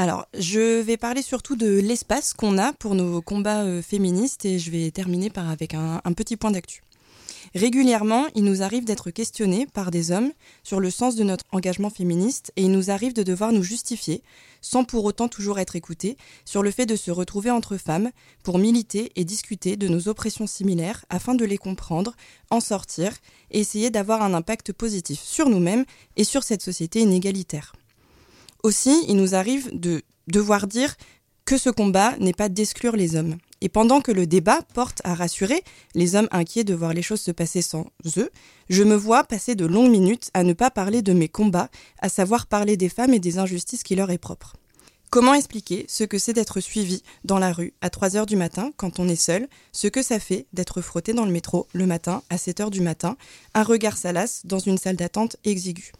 Alors, je vais parler surtout de l'espace qu'on a pour nos combats euh, féministes et je vais terminer par avec un, un petit point d'actu. Régulièrement, il nous arrive d'être questionnés par des hommes sur le sens de notre engagement féministe et il nous arrive de devoir nous justifier, sans pour autant toujours être écoutés, sur le fait de se retrouver entre femmes pour militer et discuter de nos oppressions similaires afin de les comprendre, en sortir et essayer d'avoir un impact positif sur nous-mêmes et sur cette société inégalitaire. Aussi, il nous arrive de devoir dire que ce combat n'est pas d'exclure les hommes. Et pendant que le débat porte à rassurer les hommes inquiets de voir les choses se passer sans eux, je me vois passer de longues minutes à ne pas parler de mes combats, à savoir parler des femmes et des injustices qui leur est propre. Comment expliquer ce que c'est d'être suivi dans la rue à 3 heures du matin quand on est seul, ce que ça fait d'être frotté dans le métro le matin à 7 heures du matin, un regard salace dans une salle d'attente exiguë?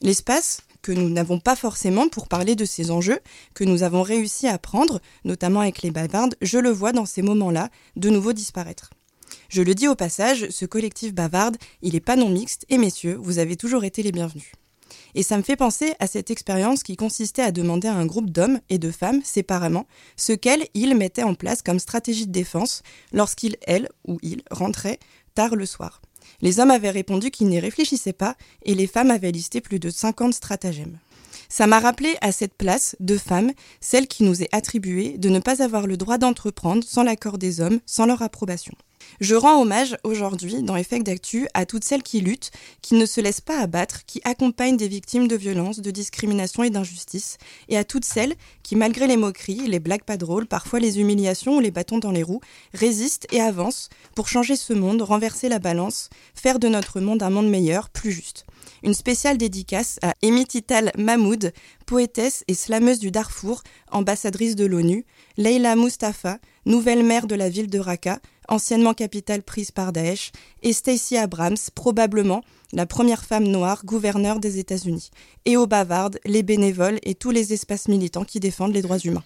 L'espace, que nous n'avons pas forcément pour parler de ces enjeux que nous avons réussi à prendre, notamment avec les bavardes, je le vois dans ces moments-là de nouveau disparaître. Je le dis au passage, ce collectif bavarde, il n'est pas non mixte et messieurs, vous avez toujours été les bienvenus. Et ça me fait penser à cette expérience qui consistait à demander à un groupe d'hommes et de femmes séparément ce qu'elles, ils mettaient en place comme stratégie de défense lorsqu'ils, elles ou ils rentraient tard le soir. Les hommes avaient répondu qu'ils n'y réfléchissaient pas et les femmes avaient listé plus de 50 stratagèmes. Ça m'a rappelé à cette place de femmes, celle qui nous est attribuée de ne pas avoir le droit d'entreprendre sans l'accord des hommes, sans leur approbation. Je rends hommage aujourd'hui, dans Effect d'Actu, à toutes celles qui luttent, qui ne se laissent pas abattre, qui accompagnent des victimes de violences, de discrimination et d'injustice, et à toutes celles qui, malgré les moqueries, les blagues pas drôles, parfois les humiliations ou les bâtons dans les roues, résistent et avancent pour changer ce monde, renverser la balance, faire de notre monde un monde meilleur, plus juste. Une spéciale dédicace à Emitital Mahmoud, poétesse et slameuse du Darfour, ambassadrice de l'ONU, Leila Mustafa, nouvelle maire de la ville de Raqqa, anciennement capitale prise par Daesh, et Stacey Abrams, probablement la première femme noire gouverneure des États-Unis, et aux bavardes, les bénévoles et tous les espaces militants qui défendent les droits humains.